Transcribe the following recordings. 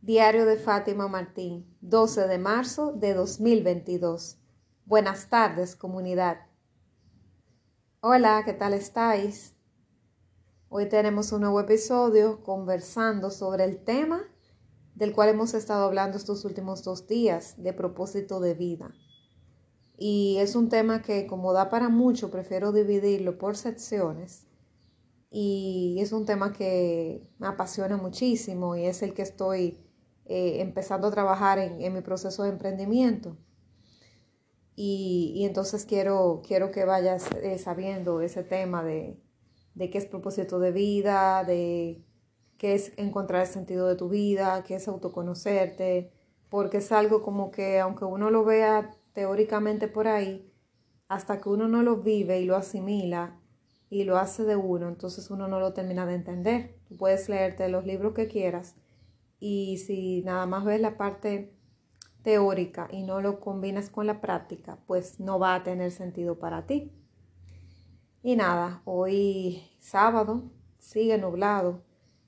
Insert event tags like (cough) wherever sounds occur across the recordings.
Diario de Fátima Martín, 12 de marzo de 2022. Buenas tardes, comunidad. Hola, ¿qué tal estáis? Hoy tenemos un nuevo episodio conversando sobre el tema del cual hemos estado hablando estos últimos dos días, de propósito de vida. Y es un tema que como da para mucho, prefiero dividirlo por secciones. Y es un tema que me apasiona muchísimo y es el que estoy eh, empezando a trabajar en, mi proceso de emprendimiento. Y, entonces quiero, quiero que vayas eh, sabiendo ese tema de, de qué es propósito de vida, de qué es encontrar el sentido de tu vida, qué es autoconocerte, porque es algo como que aunque uno lo vea teóricamente por ahí, hasta que uno no lo vive y lo asimila y lo hace de uno, entonces uno no lo termina de entender. Tú puedes leerte los libros que quieras, y si nada más ves la parte teórica y no lo combinas con la práctica, pues no va a tener sentido para ti. Y nada, hoy sábado sigue nublado.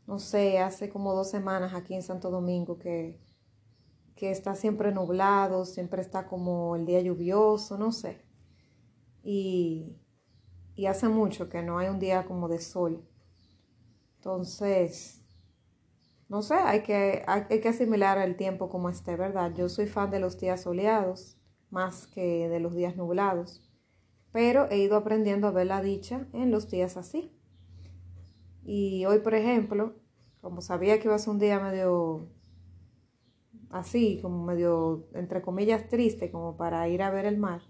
No sé, hace como dos semanas aquí en Santo Domingo que, que está siempre nublado, siempre está como el día lluvioso, no sé. Y, y hace mucho que no hay un día como de sol. Entonces, no sé, hay que, hay, que asimilar el tiempo como esté, ¿verdad? Yo soy fan de los días soleados más que de los días nublados, pero he ido aprendiendo a ver la dicha en los días así. Y hoy, por ejemplo, como sabía que iba a ser un día medio así, como medio, entre comillas, triste, como para ir a ver el mar,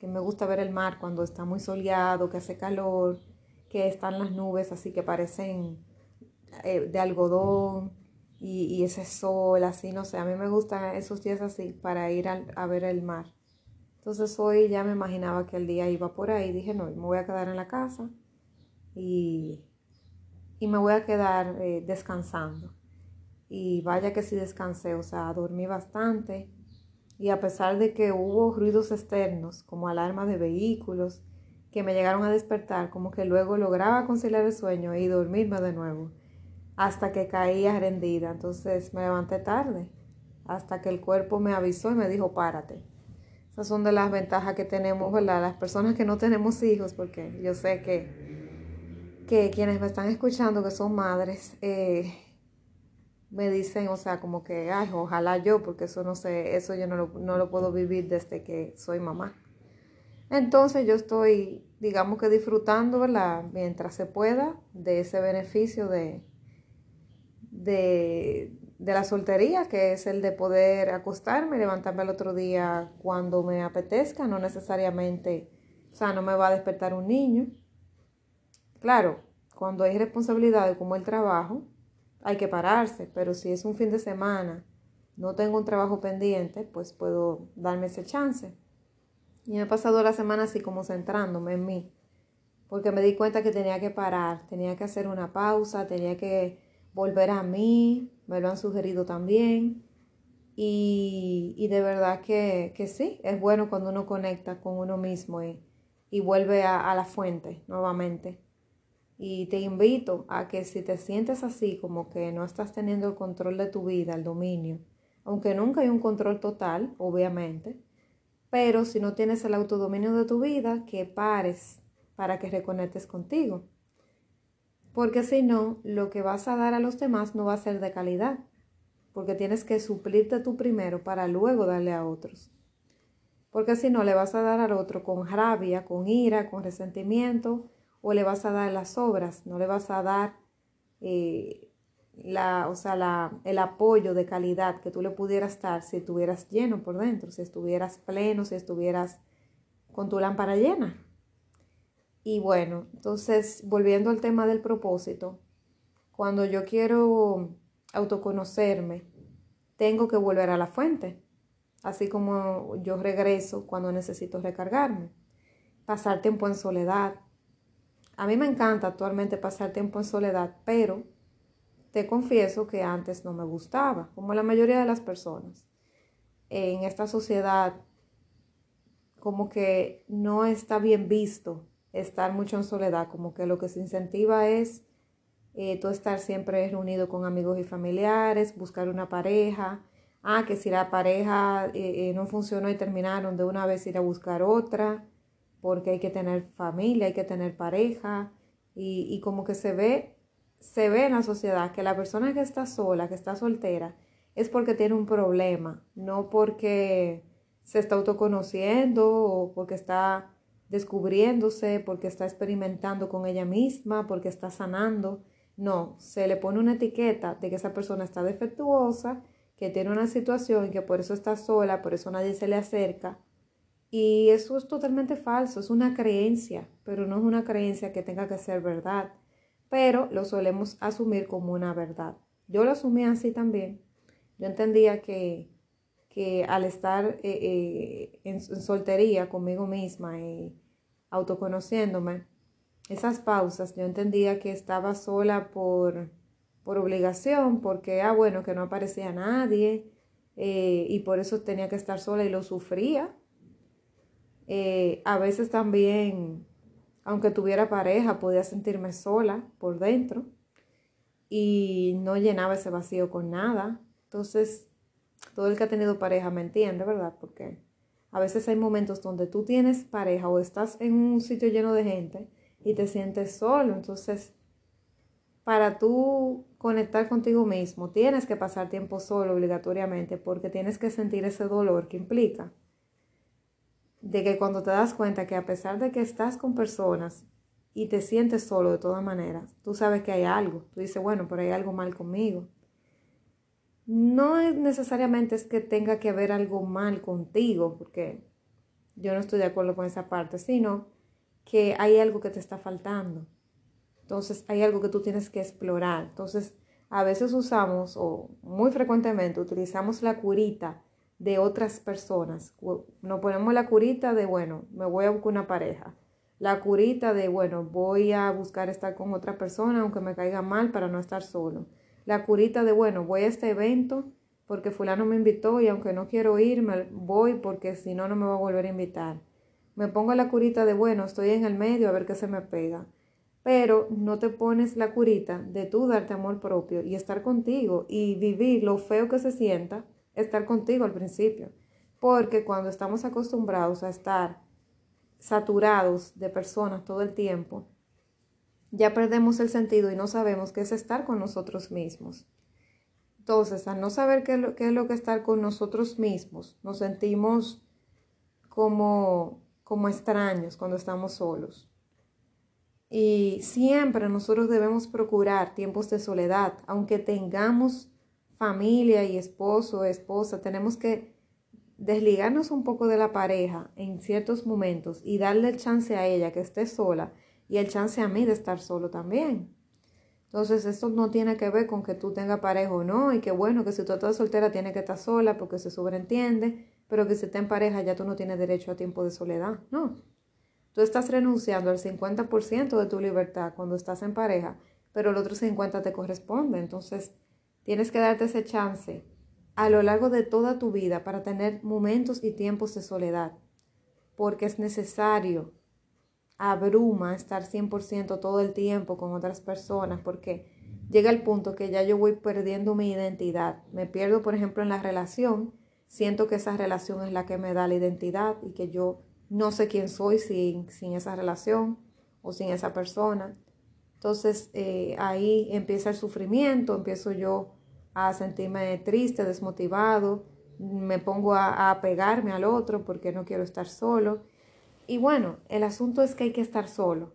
que me gusta ver el mar cuando está muy soleado, que hace calor, que están las nubes así que parecen eh, de algodón, y, ese sol, así, no sé, a mí me gustan esos días así para ir a, ver el mar. Entonces hoy ya me imaginaba que el día iba por ahí, dije, no, me voy a quedar en la casa y, y me voy a quedar eh, descansando. Y vaya que sí descansé, o sea, dormí bastante. Y a pesar de que hubo ruidos externos, como alarmas de vehículos, que me llegaron a despertar, como que luego lograba conciliar el sueño y dormirme de nuevo hasta que caía rendida. Entonces me levanté tarde, hasta que el cuerpo me avisó y me dijo, párate. Esas son de las ventajas que tenemos, ¿verdad? Las personas que no tenemos hijos, porque yo sé que, que quienes me están escuchando, que son madres, eh, me dicen, o sea, como que, ay, ojalá yo, porque eso no sé, eso yo no lo, no lo puedo vivir desde que soy mamá. Entonces yo estoy, digamos que disfrutando, ¿verdad? Mientras se pueda, de ese beneficio de, de, la soltería, que es el de poder acostarme y levantarme el otro día cuando me apetezca, no necesariamente, o sea, no me va a despertar un niño. Claro, cuando hay responsabilidades como el trabajo, hay que pararse, pero si es un fin de semana, no tengo un trabajo pendiente, pues puedo darme ese chance. Y he pasado la semana así como centrándome en mí, porque me di cuenta que tenía que parar, tenía que hacer una pausa, tenía que volver a mí, me lo han sugerido también. Y, de verdad que, sí, es bueno cuando uno conecta con uno mismo y, y vuelve a, a, la fuente nuevamente. Y te invito a que si te sientes así, como que no estás teniendo el control de tu vida, el dominio, aunque nunca hay un control total, obviamente, pero si no tienes el autodominio de tu vida, que pares para que reconectes contigo porque si no, lo que vas a dar a los demás no va a ser de calidad, porque tienes que suplirte tú primero para luego darle a otros. Porque si no, le vas a dar al otro con rabia, con ira, con resentimiento, o le vas a dar las obras, no le vas a dar eh, la, o sea, el apoyo de calidad que tú le pudieras dar si estuvieras lleno por dentro, si estuvieras pleno, si estuvieras con tu lámpara llena. Y bueno, entonces volviendo al tema del propósito, cuando yo quiero autoconocerme, tengo que volver a la fuente, así como yo regreso cuando necesito recargarme, pasar tiempo en soledad. A mí me encanta actualmente pasar tiempo en soledad, pero te confieso que antes no me gustaba, como la mayoría de las personas. En esta sociedad como que no está bien visto estar mucho en soledad, como que lo que se incentiva es eh, estar siempre reunido con amigos y familiares, buscar una pareja. Ah, que si la pareja eh, eh, no funcionó y terminaron, de una vez ir a buscar otra, porque hay que tener familia, hay que tener pareja. Y, y como que se ve, se ve en la sociedad que la persona que está sola, que está soltera, es porque tiene un problema, no porque se está autoconociendo o porque está descubriéndose, porque está experimentando con ella misma, porque está sanando. No, se le pone una etiqueta de que esa persona está defectuosa, que tiene una situación y que por eso está sola, por eso nadie se le acerca. Y eso es totalmente falso, es una creencia, pero no es una creencia que tenga que ser verdad, pero lo solemos asumir como una verdad. Yo lo asumí así también. Yo entendía que, que al estar eh, eh, en, soltería conmigo misma y autoconociéndome, esas pausas, yo entendía que estaba sola por, por obligación, porque, ah, bueno, que no aparecía nadie eh, y por eso tenía que estar sola y lo sufría. Eh, a veces también, aunque tuviera pareja, podía sentirme sola por dentro y no llenaba ese vacío con nada. Entonces, todo el que ha tenido pareja me entiende, ¿verdad? Porque a veces hay momentos donde tú tienes pareja o estás en un sitio lleno de gente y te sientes solo. Entonces, para tú conectar contigo mismo, tienes que pasar tiempo solo obligatoriamente porque tienes que sentir ese dolor que implica de que cuando te das cuenta que a pesar de que estás con personas y te sientes solo de todas maneras, tú sabes que hay algo. Tú dices, bueno, pero hay algo mal conmigo. No es necesariamente es que tenga que haber algo mal contigo, porque yo no estoy de acuerdo con esa parte, sino que hay algo que te está faltando. Entonces hay algo que tú tienes que explorar. Entonces a veces usamos, o muy frecuentemente utilizamos la curita de otras personas. Nos ponemos la curita de, bueno, me voy a buscar una pareja. La curita de, bueno, voy a buscar estar con otra persona aunque me caiga mal para no estar solo. La curita de, bueno, voy a este evento porque fulano me invitó y aunque no quiero ir, me voy porque si no, no me va a volver a invitar. Me pongo la curita de, bueno, estoy en el medio a ver qué se me pega. Pero no te pones la curita de tú darte amor propio y estar contigo y vivir lo feo que se sienta estar contigo al principio. Porque cuando estamos acostumbrados a estar saturados de personas todo el tiempo, ya perdemos el sentido y no sabemos qué es estar con nosotros mismos. Entonces, al no saber qué es lo, qué es, que estar con nosotros mismos, nos sentimos como como extraños cuando estamos solos. Y siempre nosotros debemos procurar tiempos de soledad, aunque tengamos familia y esposo, esposa, tenemos que desligarnos un poco de la pareja en ciertos momentos y darle chance a ella que esté sola y el chance a mí de estar solo también. Entonces, esto no tiene que ver con que tú tengas pareja o no, y que bueno, que si tú estás soltera tiene que estar sola porque se sobreentiende, pero que si está en pareja ya tú no tienes derecho a tiempo de soledad. No. Tú estás renunciando al 50% de tu libertad cuando estás en pareja, pero el otro 50% te corresponde. Entonces, tienes que darte ese chance a lo largo de toda tu vida para tener momentos y tiempos de soledad, porque es necesario. Abruma estar 100% todo el tiempo con otras personas, porque llega el punto que ya yo voy perdiendo mi identidad. Me pierdo, por ejemplo, en la relación siento que esa relación es la que me da la identidad y que yo no sé quién soy sin, sin esa relación o sin esa persona. Entonces eh, ahí empieza el sufrimiento, empiezo yo a sentirme triste, desmotivado, me pongo a, a pegarme al otro porque no quiero estar solo. Y bueno, el asunto es que hay que estar solo,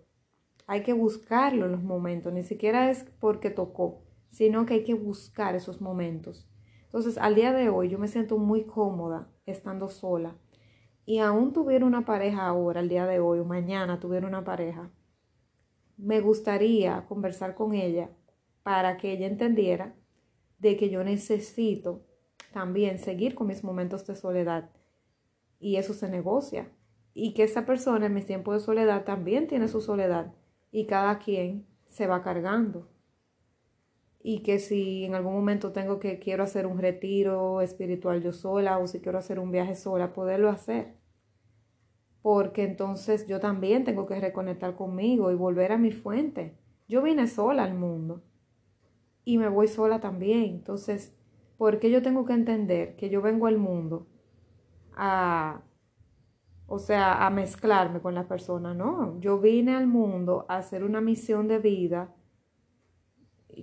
hay que buscarlo en los momentos, ni siquiera es porque tocó, sino que hay que buscar esos momentos. Entonces, al día de hoy yo me siento muy cómoda estando sola. Y aún tuviera una pareja ahora, al día de hoy, o mañana tuviera una pareja, me gustaría conversar con ella para que ella entendiera de que yo necesito también seguir con mis momentos de soledad. Y eso se negocia. Y que esa persona en mis tiempos de soledad también tiene su soledad. Y cada quien se va cargando y que si en algún momento tengo que quiero hacer un retiro espiritual yo sola o si quiero hacer un viaje sola, poderlo hacer. Porque entonces yo también tengo que reconectar conmigo y volver a mi fuente. Yo vine sola al mundo. y me voy sola también. Entonces, ¿por qué yo tengo que entender que yo vengo al mundo a, o sea, a mezclarme con la persona? No, yo vine al mundo a hacer una misión de vida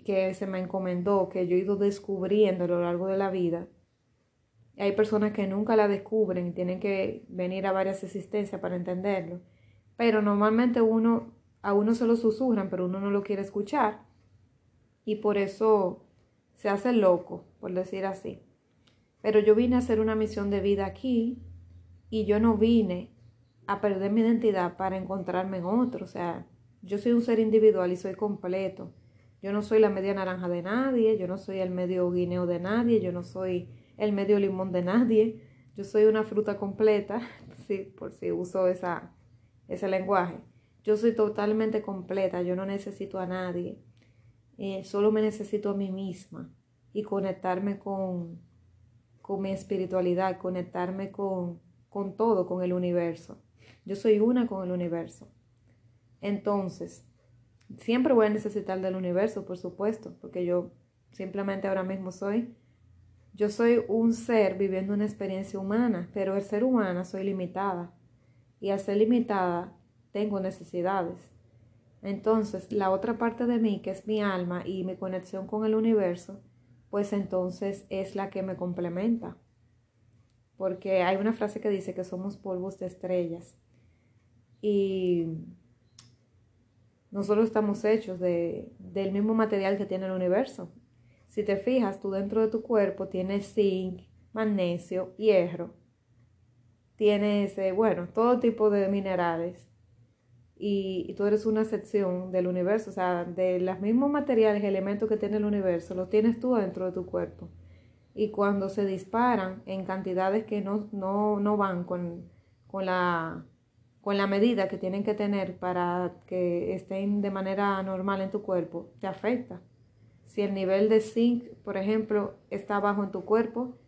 que se me encomendó, que yo he ido descubriendo a lo largo de la vida. Hay personas que nunca la descubren y tienen que venir a varias existencias para entenderlo. Pero normalmente uno, a uno se lo susurran, pero uno no lo quiere escuchar. Y por eso se hace loco, por decir así. Pero yo vine a hacer una misión de vida aquí y yo no vine a perder mi identidad para encontrarme en otro. O sea, yo soy un ser individual y soy completo. Yo no soy la media naranja de nadie, yo no soy el medio guineo de nadie, yo no soy el medio limón de nadie. Yo soy una fruta completa, (laughs) sí, por si uso esa, ese lenguaje. Yo soy totalmente completa, yo no necesito a nadie. Eh, solo me necesito a mí misma y conectarme con, con mi espiritualidad, conectarme con, con todo, con el universo. Yo soy una con el universo. Entonces, siempre voy a necesitar del universo, por supuesto, porque yo simplemente ahora mismo soy, yo soy un ser viviendo una experiencia humana, pero el ser humana soy limitada. Y al ser limitada, tengo necesidades. Entonces, la otra parte de mí, que es mi alma y mi conexión con el universo, pues entonces es la que me complementa. Porque hay una frase que dice que somos polvos de estrellas. Y nosotros estamos hechos de, del mismo material que tiene el universo. Si te fijas, tú dentro de tu cuerpo tienes zinc, magnesio, hierro. Tienes, eh, bueno, todo tipo de minerales. Y, tú eres una sección del universo, o sea, de los mismos materiales, elementos que tiene el universo, los tienes tú dentro de tu cuerpo. Y cuando se disparan en cantidades que no, no, no van con, con la con la medida que tienen que tener para que estén de manera normal en tu cuerpo, te afecta. Si el nivel de zinc, por ejemplo, está bajo en tu cuerpo,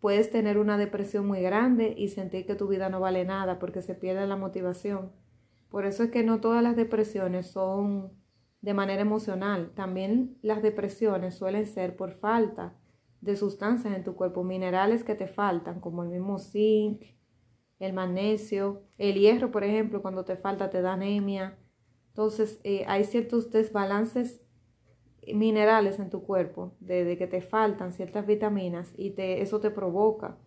puedes tener una depresión muy grande y sentir que tu vida no vale nada porque se pierde la motivación. Por eso es que no todas las depresiones son de manera emocional. También las depresiones suelen ser por falta de sustancias en tu cuerpo, minerales que te faltan, como el mismo zinc, el magnesio, el hierro, por ejemplo, cuando te falta te da anemia. Entonces, eh, hay ciertos desbalances minerales en tu cuerpo, de, que te faltan ciertas vitaminas y te, eso te provoca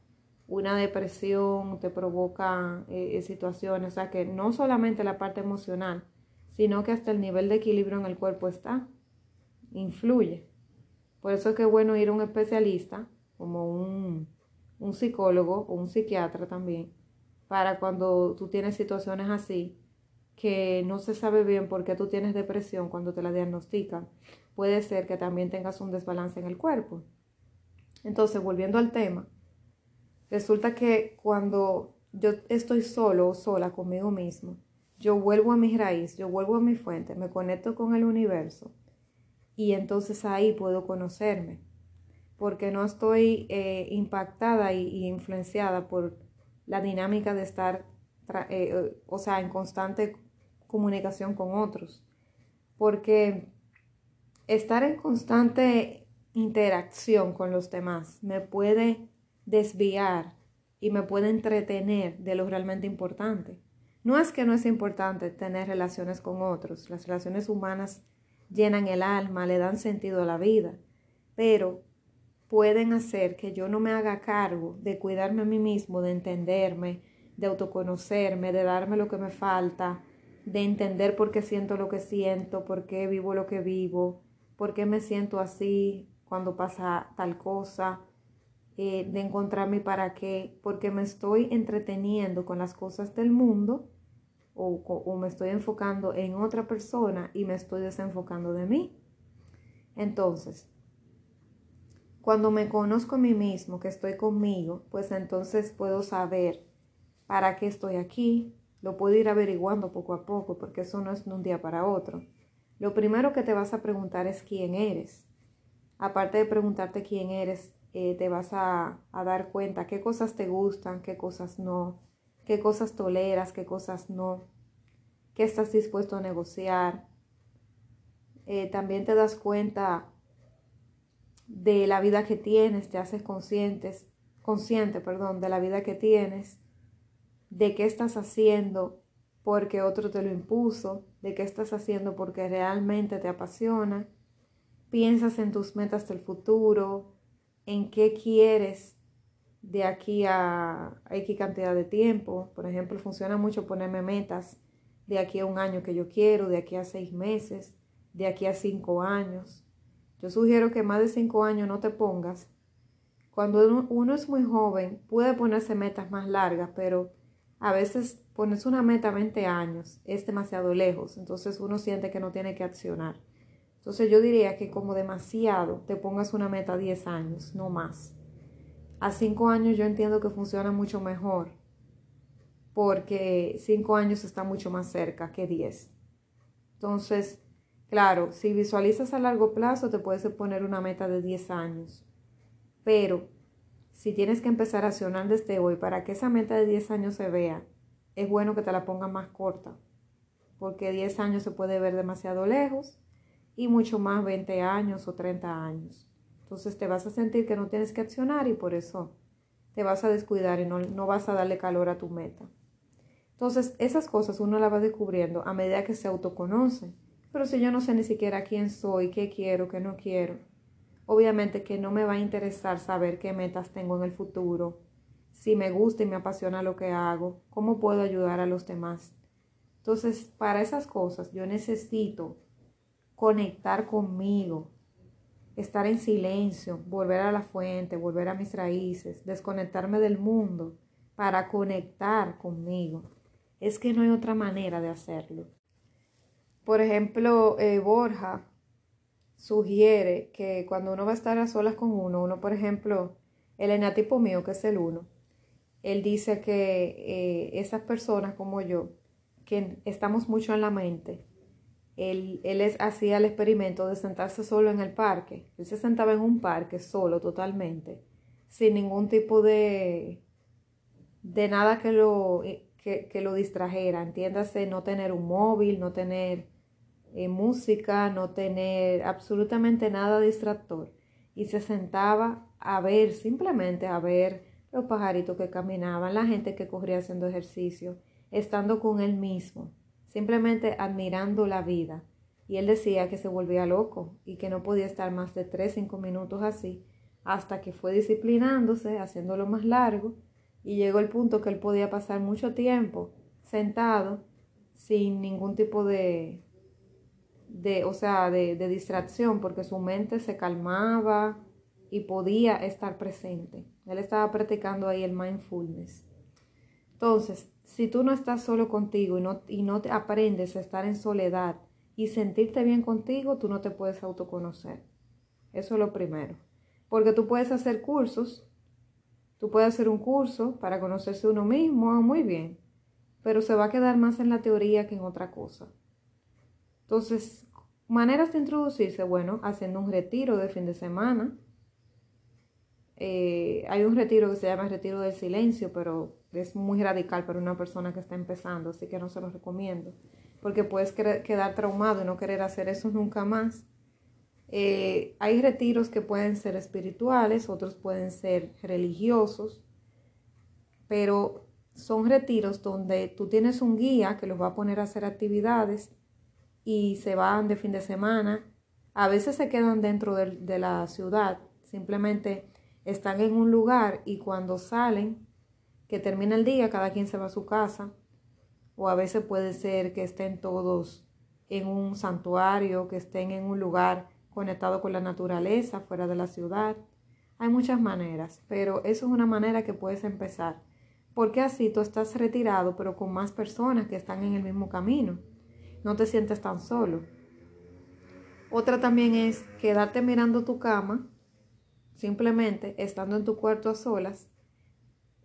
una depresión, te provoca eh, situaciones, o sea que no solamente la parte emocional, sino que hasta el nivel de equilibrio en el cuerpo está, influye. Por eso es que es bueno ir a un especialista, como un, un psicólogo o un psiquiatra también, para cuando tú tienes situaciones así, que no se sabe bien por qué tú tienes depresión cuando te la diagnostican, puede ser que también tengas un desbalance en el cuerpo. Entonces, volviendo al tema, resulta que cuando yo estoy solo o sola conmigo mismo, yo vuelvo a mi raíz, yo vuelvo a mi fuente, me conecto con el universo y entonces ahí puedo conocerme, porque no estoy eh, impactada y influenciada por la dinámica de estar, eh, eh, o sea, en constante comunicación con otros. Porque estar en constante interacción con los demás me puede desviar y me puede entretener de lo realmente importante. No es que no es importante tener relaciones con otros, las relaciones humanas llenan el alma, le dan sentido a la vida, pero pueden hacer que yo no me haga cargo de cuidarme a mí mismo, de entenderme, de autoconocerme, de darme lo que me falta, de entender por qué siento lo que siento, por qué vivo lo que vivo, por qué me siento así cuando pasa tal cosa, eh, de encontrarme para qué, porque me estoy entreteniendo con las cosas del mundo o, o me estoy enfocando en otra persona y me estoy desenfocando de mí. Entonces, cuando me conozco a mí mismo, que estoy conmigo, pues entonces puedo saber para qué estoy aquí. Lo puedo ir averiguando poco a poco, porque eso no es de un día para otro. Lo primero que te vas a preguntar es quién eres. Aparte de preguntarte quién eres, eh, te vas a, dar cuenta qué cosas te gustan, qué cosas no, qué cosas toleras, qué cosas no, qué estás dispuesto a negociar. Eh, también te das cuenta de la vida que tienes, te haces conscientes, consciente, perdón, de la vida que tienes, de qué estás haciendo porque otro te lo impuso, de qué estás haciendo porque realmente te apasiona. Piensas en tus metas del futuro, en qué quieres de aquí a X cantidad de tiempo. Por ejemplo, funciona mucho ponerme metas de aquí a un año que yo quiero, de aquí a seis meses, de aquí a cinco años. Yo sugiero que más de cinco años no te pongas. Cuando uno, es muy joven, puede ponerse metas más largas, pero a veces pones una meta a 20 años, es demasiado lejos, entonces uno siente que no tiene que accionar. Entonces yo diría que como demasiado te pongas una meta a 10 años, no más. A 5 años yo entiendo que funciona mucho mejor, porque 5 años está mucho más cerca que 10. Entonces, claro, si visualizas a largo plazo te puedes poner una meta de 10 años, pero si tienes que empezar a accionar desde hoy para que esa meta de 10 años se vea, es bueno que te la pongas más corta, porque 10 años se puede ver demasiado lejos y mucho más 20 años o 30 años. Entonces te vas a sentir que no tienes que accionar y por eso te vas a descuidar y no, no vas a darle calor a tu meta. Entonces esas cosas uno las va descubriendo a medida que se autoconoce. Pero si yo no sé ni siquiera quién soy, qué quiero, qué no quiero, obviamente que no me va a interesar saber qué metas tengo en el futuro, si me gusta y me apasiona lo que hago, cómo puedo ayudar a los demás. Entonces, para esas cosas yo necesito conectar conmigo, estar en silencio, volver a la fuente, volver a mis raíces, desconectarme del mundo para conectar conmigo. Es que no hay otra manera de hacerlo. Por ejemplo, eh, Borja sugiere que cuando uno va a estar a solas con uno, uno, por ejemplo, el enatipo mío, que es el uno, él dice que eh, esas personas como yo, que estamos mucho en la mente, él, él hacía el experimento de sentarse solo en el parque. Él se sentaba en un parque solo totalmente, sin ningún tipo de, de nada que lo, eh, que, lo distrajera. Entiéndase, no tener un móvil, no tener eh, música, no tener absolutamente nada distractor. Y se sentaba a ver, simplemente a ver los pajaritos que caminaban, la gente que corría haciendo ejercicio, estando con él mismo, simplemente admirando la vida. Y él decía que se volvía loco y que no podía estar más de 3, 5 minutos así, hasta que fue disciplinándose, haciéndolo más largo, y llegó el punto que él podía pasar mucho tiempo sentado sin ningún tipo de, de o sea, de, de distracción, porque su mente se calmaba, y podía estar presente. Él estaba practicando ahí el mindfulness. Entonces, si tú no estás solo contigo y no, y no te aprendes a estar en soledad y sentirte bien contigo, tú no te puedes autoconocer. Eso es lo primero. Porque tú puedes hacer cursos, tú puedes hacer un curso para conocerse uno mismo, ah, muy bien, pero se va a quedar más en la teoría que en otra cosa. Entonces, maneras de introducirse, bueno, haciendo un retiro de fin de semana, eh, hay un retiro que se llama Retiro del Silencio, pero es muy radical para una persona que está empezando, así que no se lo recomiendo, porque puedes quedar traumado y no querer hacer eso nunca más. Eh, hay retiros que pueden ser espirituales, otros pueden ser religiosos, pero son retiros donde tú tienes un guía que los va a poner a hacer actividades y se van de fin de semana. A veces se quedan dentro de la ciudad, simplemente están en un lugar y cuando salen, que termina el día, cada quien se va a su casa, o a veces puede ser que estén todos en un santuario, que estén en un lugar conectado con la naturaleza, fuera de la ciudad. Hay muchas maneras, pero eso es una manera que puedes empezar, porque así tú estás retirado, pero con más personas que están en el mismo camino. No te sientes tan solo. Otra también es quedarte mirando tu cama Simplemente estando en tu cuarto a solas,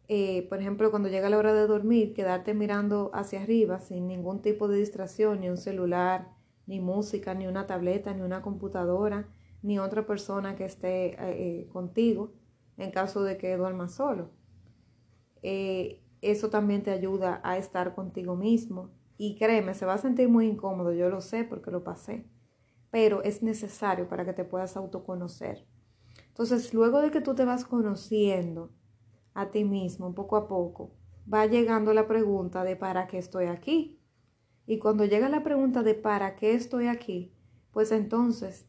eh, por ejemplo, cuando llega la hora de dormir, quedarte mirando hacia arriba sin ningún tipo de distracción, ni un celular, ni música, ni una tableta, ni una computadora, ni otra persona que esté eh, eh, contigo en caso de que duermas solo. eso también te ayuda a estar contigo mismo. Y créeme, se va a sentir muy incómodo, yo lo sé porque lo pasé, pero es necesario para que te puedas autoconocer. Entonces, luego de que tú te vas conociendo a ti mismo poco a poco, va llegando la pregunta de ¿para qué estoy aquí? Y cuando llega la pregunta de ¿para qué estoy aquí? Pues entonces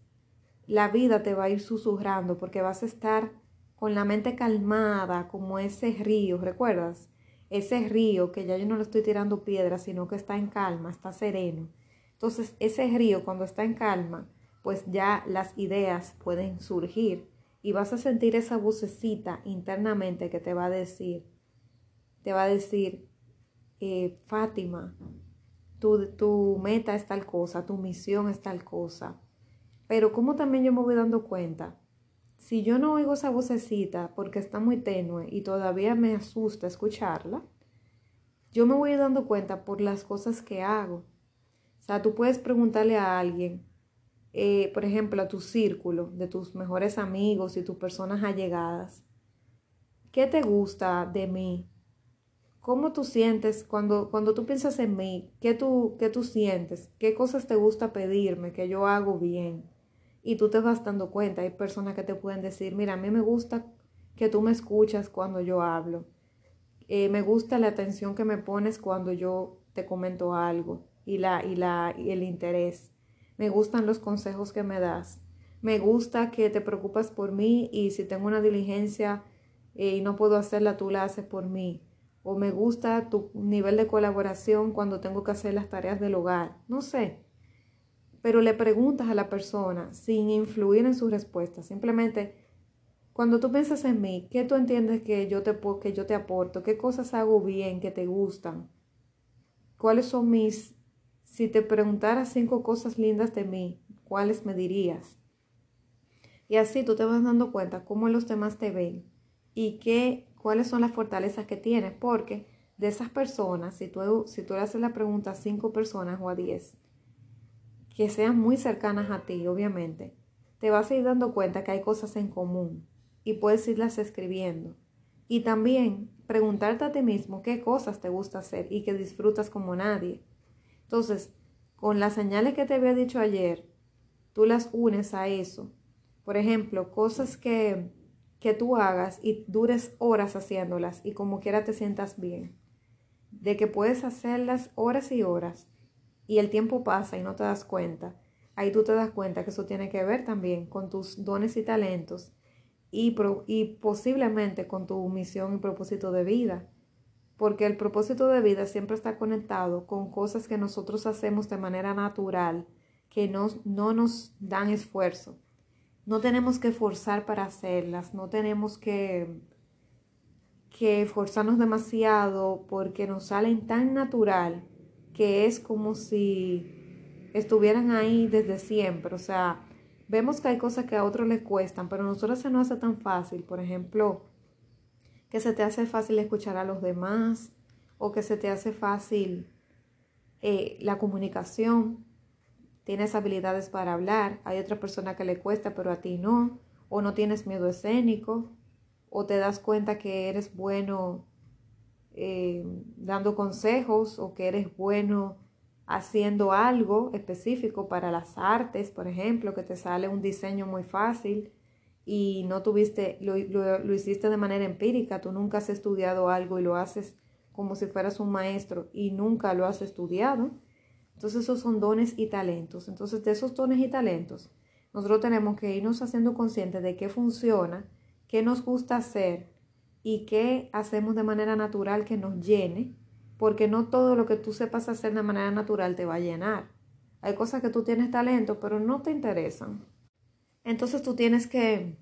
la vida te va a ir susurrando porque vas a estar con la mente calmada como ese río, ¿recuerdas? Ese río que ya yo no le estoy tirando piedras, sino que está en calma, está sereno. Entonces, ese río cuando está en calma, pues ya las ideas pueden surgir y vas a sentir esa vocecita internamente que te va a decir, te va a decir, eh, Fátima, tu, tu meta es tal cosa, tu misión es tal cosa. Pero como también yo me voy dando cuenta, si yo no oigo esa vocecita porque está muy tenue y todavía me asusta escucharla, yo me voy dando cuenta por las cosas que hago. O sea, tú puedes preguntarle a alguien, eh, por ejemplo, a tu círculo de tus mejores amigos y tus personas allegadas, ¿qué te gusta de mí? ¿Cómo tú sientes cuando, cuando tú piensas en mí? ¿qué tú, ¿Qué tú sientes? ¿Qué cosas te gusta pedirme que yo hago bien? Y tú te vas dando cuenta. Hay personas que te pueden decir, mira, a mí me gusta que tú me escuchas cuando yo hablo. Eh, me gusta la atención que me pones cuando yo te comento algo y, la, y, la, y el interés. Me gustan los consejos que me das. Me gusta que te preocupas por mí y si tengo una diligencia eh, y no puedo hacerla, tú la haces por mí o me gusta tu nivel de colaboración cuando tengo que hacer las tareas del hogar, no sé. Pero le preguntas a la persona sin influir en su respuesta, simplemente cuando tú piensas en mí, ¿qué tú entiendes que yo te que yo te aporto? ¿Qué cosas hago bien que te gustan? ¿Cuáles son mis si te preguntara cinco cosas lindas de mí, cuáles me dirías? Y así tú te vas dando cuenta cómo los demás te ven y qué cuáles son las fortalezas que tienes, porque de esas personas, si tú, si tú le haces la pregunta a cinco personas o a diez, que sean muy cercanas a ti, obviamente, te vas a ir dando cuenta que hay cosas en común y puedes irlas escribiendo. Y también preguntarte a ti mismo qué cosas te gusta hacer y que disfrutas como nadie. Entonces, con las señales que te había dicho ayer, tú las unes a eso. Por ejemplo, cosas que que tú hagas y dures horas haciéndolas y como quiera te sientas bien. De que puedes hacerlas horas y horas y el tiempo pasa y no te das cuenta. Ahí tú te das cuenta que eso tiene que ver también con tus dones y talentos y, y posiblemente con tu misión y propósito de vida. Porque el propósito de vida siempre está conectado con cosas que nosotros hacemos de manera natural, que no, no nos dan esfuerzo no tenemos que forzar para hacerlas, no tenemos que, que forzarnos demasiado porque nos salen tan natural que es como si estuvieran ahí desde siempre. O sea, vemos que hay cosas que a otros les cuestan, pero a nosotros se nos hace tan fácil. Por ejemplo, que se te hace fácil escuchar a los demás o que se te hace fácil eh, la comunicación. Tienes habilidades para hablar, hay otra persona que le cuesta, pero a ti no, o no tienes miedo escénico, o te das cuenta que eres bueno eh, dando consejos, o que eres bueno haciendo algo específico para las artes, por ejemplo, que te sale un diseño muy fácil y no tuviste, lo, lo hiciste de manera empírica, tú nunca has estudiado algo y lo haces como si fueras un maestro y nunca lo has estudiado entonces esos son dones y talentos. Entonces de esos dones y talentos, nosotros tenemos que irnos haciendo conscientes de qué funciona, qué nos gusta hacer y qué hacemos de manera natural que nos llene, porque no todo lo que tú sepas hacer de manera natural te va a llenar. Hay cosas que tú tienes talento, pero no te interesan. Entonces tú tienes que,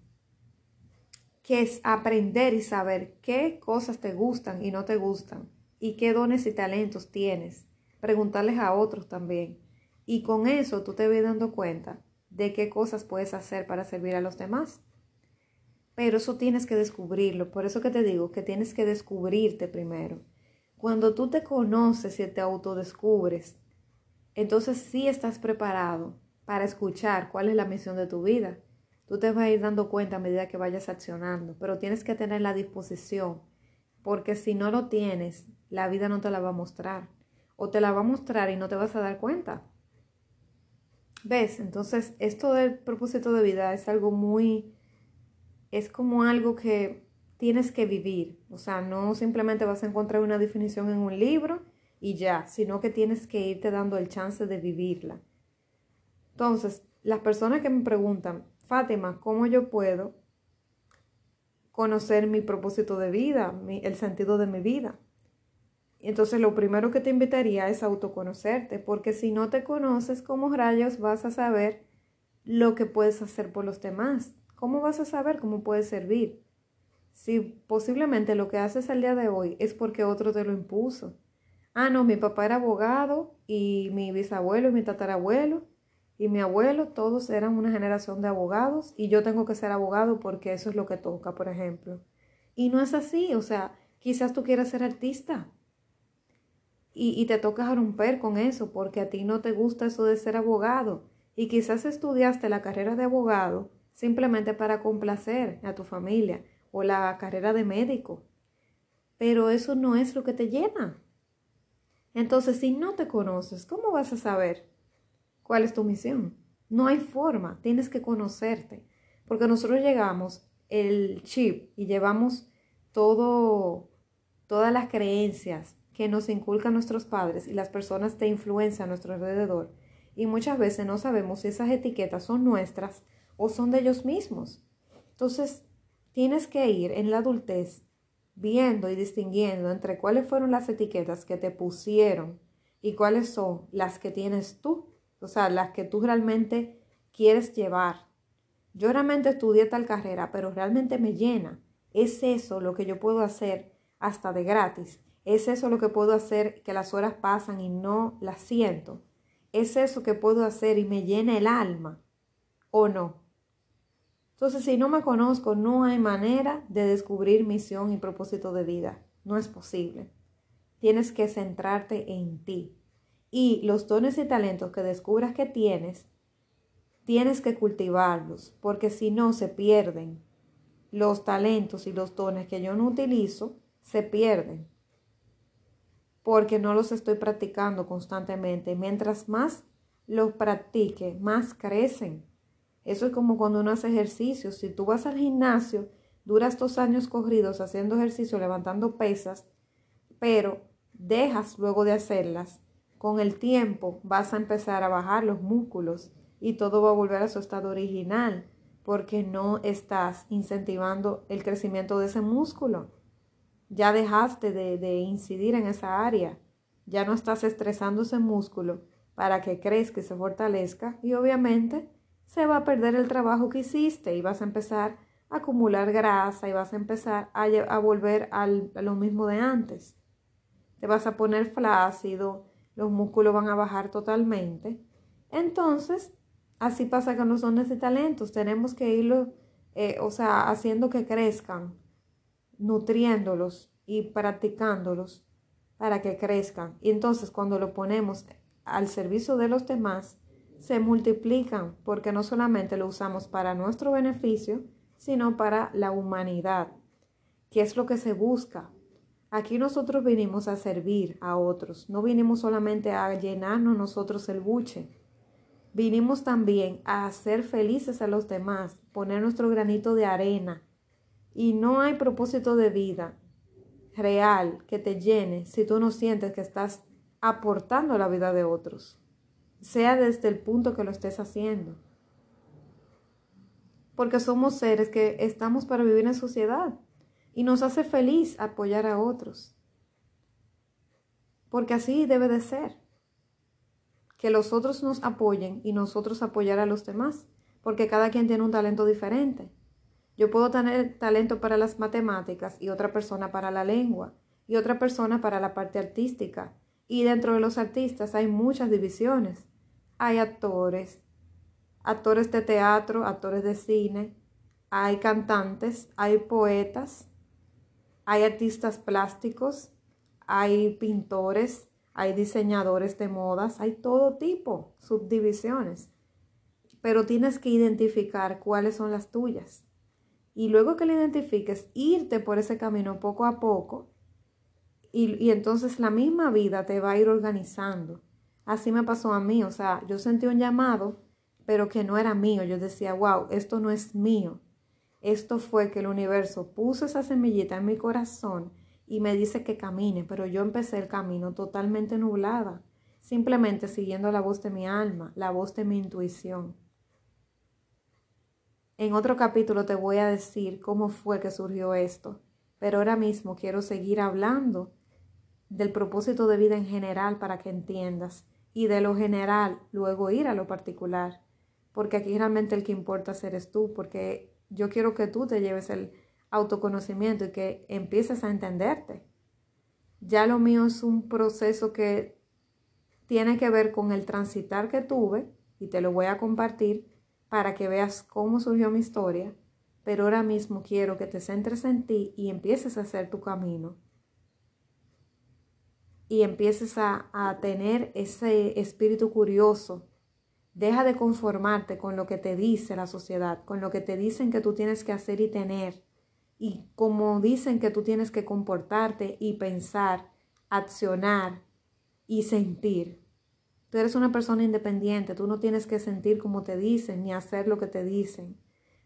que aprender y saber qué cosas te gustan y no te gustan y qué dones y talentos tienes preguntarles a otros también. Y con eso tú te vas dando cuenta de qué cosas puedes hacer para servir a los demás. Pero eso tienes que descubrirlo. Por eso que te digo que tienes que descubrirte primero. Cuando tú te conoces y te autodescubres, entonces sí estás preparado para escuchar cuál es la misión de tu vida. Tú te vas a ir dando cuenta a medida que vayas accionando, pero tienes que tener la disposición, porque si no lo tienes, la vida no te la va a mostrar o te la va a mostrar y no te vas a dar cuenta. ¿Ves? Entonces, esto del propósito de vida es algo muy, es como algo que tienes que vivir. O sea, no simplemente vas a encontrar una definición en un libro y ya, sino que tienes que irte dando el chance de vivirla. Entonces, las personas que me preguntan, Fátima, ¿cómo yo puedo conocer mi propósito de vida, el sentido de mi vida? Entonces, lo primero que te invitaría es autoconocerte, porque si no te conoces, ¿cómo rayos vas a saber lo que puedes hacer por los demás? ¿Cómo vas a saber cómo puedes servir? Si posiblemente lo que haces al día de hoy es porque otro te lo impuso. Ah, no, mi papá era abogado y mi bisabuelo y mi tatarabuelo y mi abuelo, todos eran una generación de abogados y yo tengo que ser abogado porque eso es lo que toca, por ejemplo. Y no es así, o sea, quizás tú quieras ser artista y, y te toca romper con eso porque a ti no te gusta eso de ser abogado y quizás estudiaste la carrera de abogado simplemente para complacer a tu familia o la carrera de médico. Pero eso no es lo que te llena. Entonces, si no te conoces, ¿cómo vas a saber cuál es tu misión? No hay forma, tienes que conocerte. Porque nosotros llegamos el chip y llevamos todo, todas las creencias que nos inculcan nuestros padres y las personas de influencia a nuestro alrededor. Y muchas veces no sabemos si esas etiquetas son nuestras o son de ellos mismos. Entonces, Tienes que ir en la adultez viendo y distinguiendo entre cuáles fueron las etiquetas que te pusieron y cuáles son las que tienes tú, o sea, las que tú realmente quieres llevar. Yo realmente estudié tal carrera, pero realmente me llena. Es eso lo que yo puedo hacer hasta de gratis. Es eso lo que puedo hacer que las horas pasan y no las siento. Es eso que puedo hacer y me llena el alma. ¿O no? Entonces, si no me conozco, no hay manera de descubrir misión y propósito de vida. No es posible. Tienes que centrarte en ti. Y los dones y talentos que descubras que tienes, tienes que cultivarlos, porque si no, se pierden. Los talentos y los dones que yo no utilizo, se pierden. Porque no los estoy practicando constantemente. Mientras más los practique, más crecen. Eso es como cuando uno hace ejercicio. Si tú vas al gimnasio, duras dos años corridos haciendo ejercicio, levantando pesas, pero dejas luego de hacerlas, con el tiempo vas a empezar a bajar los músculos y todo va a volver a su estado original porque no estás incentivando el crecimiento de ese músculo. Ya dejaste de, de incidir en esa área. Ya no estás estresando ese músculo para que crezca y se fortalezca y obviamente se va a perder el trabajo que hiciste y vas a empezar a acumular grasa y vas a empezar a, volver a lo mismo de antes. Te vas a poner flácido, los músculos van a bajar totalmente. Entonces, así pasa con los dones y talentos. Tenemos que irlo, eh, o sea, haciendo que crezcan, nutriéndolos y practicándolos para que crezcan. Y entonces, cuando lo ponemos al servicio de los demás, se multiplican porque no solamente lo usamos para nuestro beneficio, sino para la humanidad, que es lo que se busca. Aquí nosotros vinimos a servir a otros, no vinimos solamente a llenarnos nosotros el buche, vinimos también a hacer felices a los demás, poner nuestro granito de arena. Y no hay propósito de vida real que te llene si tú no sientes que estás aportando a la vida de otros sea desde el punto que lo estés haciendo. Porque somos seres que estamos para vivir en sociedad y nos hace feliz apoyar a otros. Porque así debe de ser. Que los otros nos apoyen y nosotros apoyar a los demás. Porque cada quien tiene un talento diferente. Yo puedo tener talento para las matemáticas y otra persona para la lengua y otra persona para la parte artística y dentro de los artistas hay muchas divisiones. Hay actores, actores de teatro, actores de cine, hay cantantes, hay poetas, hay artistas plásticos, hay pintores, hay diseñadores de modas, hay todo tipo, subdivisiones. Pero tienes que identificar cuáles son las tuyas. Y luego que lo identifiques, irte por ese camino poco a poco y, entonces la misma vida te va a ir organizando. Así me pasó a mí, o sea, yo sentí un llamado, pero que no era mío. Yo decía, wow, esto no es mío. Esto fue que el universo puso esa semillita en mi corazón y me dice que camine, pero yo empecé el camino totalmente nublada, simplemente siguiendo la voz de mi alma, la voz de mi intuición. En otro capítulo te voy a decir cómo fue que surgió esto, pero ahora mismo quiero seguir hablando del propósito de vida en general para que entiendas y de lo general luego ir a lo particular, porque aquí realmente el que importa eres tú, porque yo quiero que tú te lleves el autoconocimiento y que empieces a entenderte. Ya lo mío es un proceso que tiene que ver con el transitar que tuve y te lo voy a compartir para que veas cómo surgió mi historia, pero ahora mismo quiero que te centres en ti y empieces a hacer tu camino y empieces a, a tener ese espíritu curioso. Deja de conformarte con lo que te dice la sociedad, con lo que te dicen que tú tienes que hacer y tener y como dicen que tú tienes que comportarte y pensar, accionar y sentir. Tú eres una persona independiente, tú no tienes que sentir como te dicen ni hacer lo que te dicen.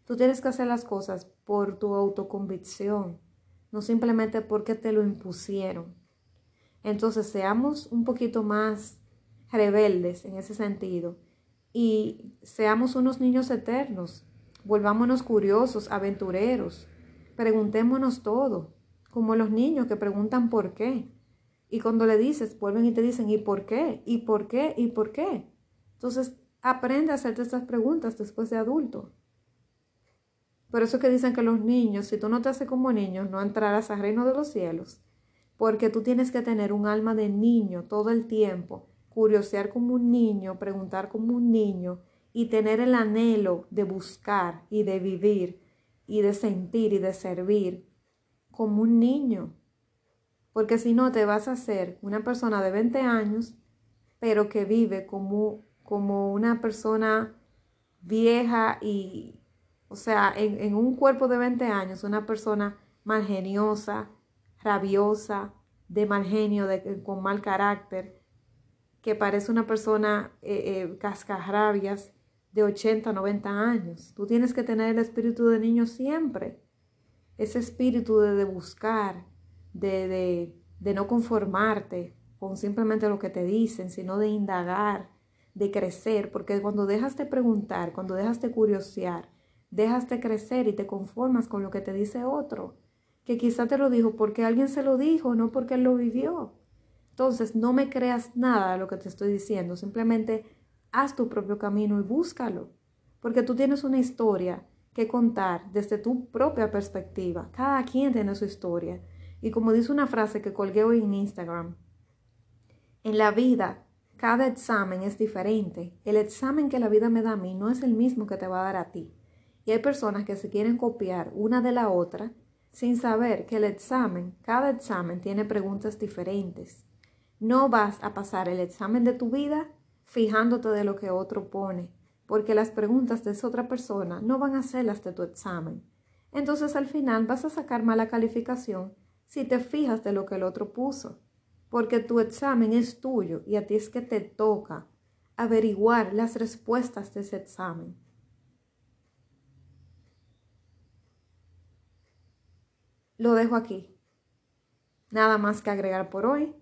Tú tienes que hacer las cosas por tu autoconvicción, no simplemente porque te lo impusieron. Entonces seamos un poquito más rebeldes en ese sentido y seamos unos niños eternos, volvámonos curiosos, aventureros, Preguntémonos todo, como los niños que preguntan por qué. Y cuando le dices, vuelven y te dicen, ¿y por qué? ¿Y por qué? ¿Y por qué? Entonces, aprende a hacerte estas preguntas después de adulto. Por eso que dicen que los niños, si tú no te haces como niños, no entrarás al reino de los cielos. Porque tú tienes que tener un alma de niño todo el tiempo, curiosear como un niño, preguntar como un niño y tener el anhelo de buscar y de vivir y de sentir y de servir como un niño. Porque si no, te vas a hacer una persona de 20 años, pero que vive como, como una persona vieja y, o sea, en, un cuerpo de 20 años, una persona malgeniosa, rabiosa, de mal genio, de, con mal carácter, que parece una persona eh, eh, cascarrabias de 80, 90 años. Tú tienes que tener el espíritu de niño siempre. Ese espíritu de, buscar, de, de, de no conformarte con simplemente lo que te dicen, sino de indagar, de crecer, porque cuando dejas de preguntar, cuando dejas de curiosear, dejas de crecer y te conformas con lo que te dice otro, que quizá te lo dijo porque alguien se lo dijo, no porque él lo vivió. Entonces, no me creas nada de lo que te estoy diciendo, simplemente haz tu propio camino y búscalo, porque tú tienes una historia que contar desde tu propia perspectiva. Cada quien tiene su historia. Y como dice una frase que colgué hoy en Instagram, en la vida cada examen es diferente. El examen que la vida me da a mí no es el mismo que te va a dar a ti. Y hay personas que se quieren copiar una de la otra sin saber que el examen, cada examen tiene preguntas diferentes. No vas a pasar el examen de tu vida fijándote de lo que otro pone, porque las preguntas de esa otra persona no van a ser las de tu examen. Entonces al final vas a sacar mala calificación si te fijas de lo que el otro puso, porque tu examen es tuyo y a ti es que te toca averiguar las respuestas de ese examen. Lo dejo aquí. Nada más que agregar por hoy.